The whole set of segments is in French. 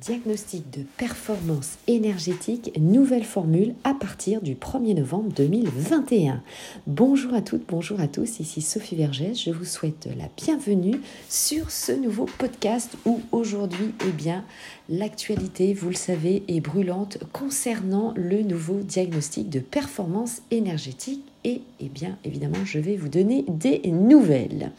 Diagnostic de performance énergétique, nouvelle formule à partir du 1er novembre 2021. Bonjour à toutes, bonjour à tous, ici Sophie Vergès, je vous souhaite la bienvenue sur ce nouveau podcast où aujourd'hui, eh bien, l'actualité, vous le savez, est brûlante concernant le nouveau diagnostic de performance énergétique et, eh bien, évidemment, je vais vous donner des nouvelles.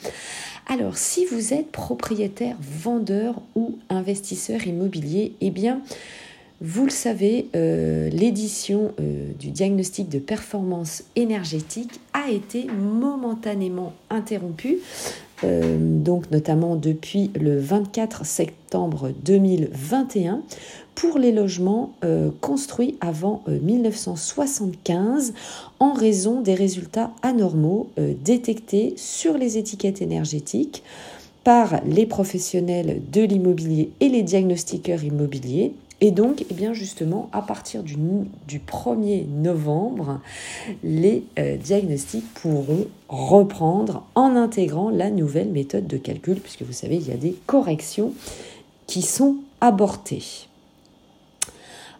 Alors, si vous êtes propriétaire, vendeur ou investisseur immobilier, eh bien, vous le savez, euh, l'édition euh, du diagnostic de performance énergétique a été momentanément interrompue, euh, donc notamment depuis le 24 septembre 2021, pour les logements construits avant 1975 en raison des résultats anormaux détectés sur les étiquettes énergétiques par les professionnels de l'immobilier et les diagnostiqueurs immobiliers et donc, eh bien justement, à partir du, 1er novembre, les euh, diagnostics pourront reprendre en intégrant la nouvelle méthode de calcul, puisque vous savez, il y a des corrections qui sont abortées.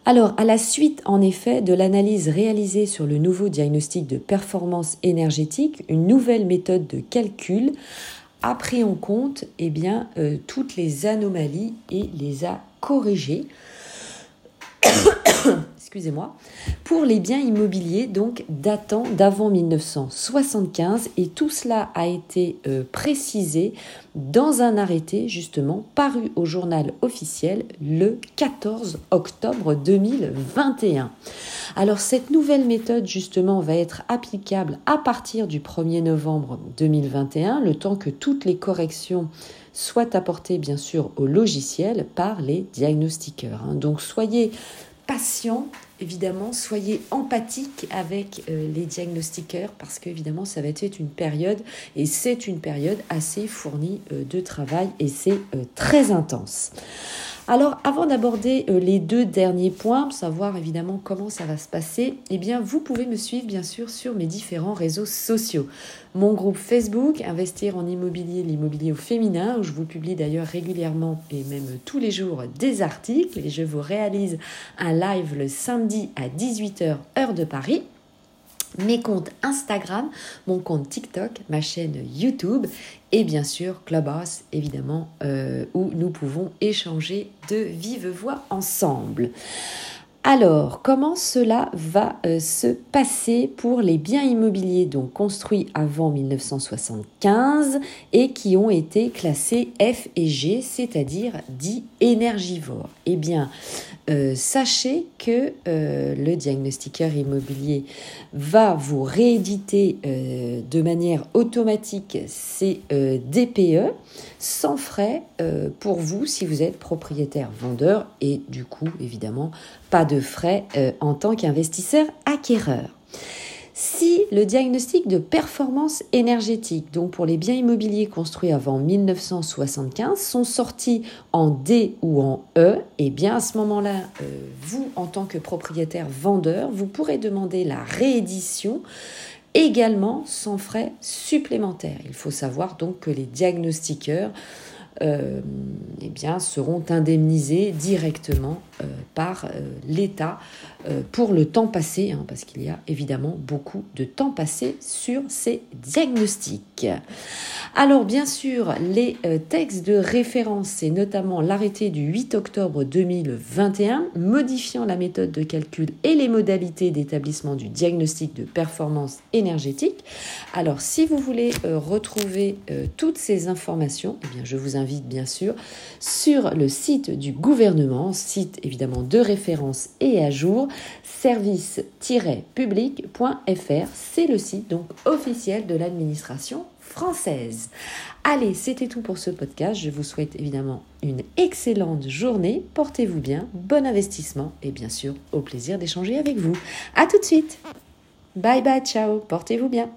Alors, à la suite, en effet, de l'analyse réalisée sur le nouveau diagnostic de performance énergétique, une nouvelle méthode de calcul a pris en compte eh bien, euh, toutes les anomalies et les a corrigées excusez-moi, pour les biens immobiliers donc datant d'avant 1975 et tout cela a été euh, précisé dans un arrêté justement paru au journal officiel le 14 octobre 2021. Alors cette nouvelle méthode justement va être applicable à partir du 1er novembre 2021, le temps que toutes les corrections soient apportées bien sûr au logiciel par les diagnostiqueurs. Hein. Donc soyez patient, évidemment, soyez empathique avec euh, les diagnostiqueurs parce qu'évidemment, ça va être une période et c'est une période assez fournie euh, de travail et c'est euh, très intense. Alors, avant d'aborder euh, les deux derniers points, savoir évidemment comment ça va se passer, eh bien, vous pouvez me suivre bien sûr sur mes différents réseaux sociaux. Mon groupe Facebook, Investir en immobilier, l'immobilier au féminin, où je vous publie d'ailleurs régulièrement et même tous les jours des articles et je vous réalise un live le samedi à 18h heure de Paris mes comptes Instagram, mon compte TikTok, ma chaîne YouTube et bien sûr Clubhouse évidemment euh, où nous pouvons échanger de vive voix ensemble. Alors, comment cela va euh, se passer pour les biens immobiliers donc construits avant 1975 et qui ont été classés F et G, c'est-à-dire dits énergivores? Eh bien, euh, sachez que euh, le diagnostiqueur immobilier va vous rééditer de manière automatique ces DPE sans frais pour vous si vous êtes propriétaire vendeur et du coup évidemment pas de frais euh, en tant qu'investisseur acquéreur. Si le diagnostic de performance énergétique, donc pour les biens immobiliers construits avant 1975, sont sortis en D ou en E, et eh bien à ce moment-là, euh, vous, en tant que propriétaire vendeur, vous pourrez demander la réédition également sans frais supplémentaires. Il faut savoir donc que les diagnostiqueurs euh, eh bien, seront indemnisés directement par euh, l'État pour le temps passé, hein, parce qu'il y a évidemment beaucoup de temps passé sur ces diagnostics. Alors bien sûr, les textes de référence, et notamment l'arrêté du 8 octobre 2021 modifiant la méthode de calcul et les modalités d'établissement du diagnostic de performance énergétique. Alors si vous voulez retrouver toutes ces informations, eh bien, je vous invite bien sûr sur le site du gouvernement, site évidemment de référence et à jour, service-public.fr. C'est le site donc officiel de l'administration française. Allez, c'était tout pour ce podcast. Je vous souhaite évidemment une excellente journée. Portez-vous bien, bon investissement et bien sûr au plaisir d'échanger avec vous. À tout de suite. Bye bye, ciao. Portez-vous bien.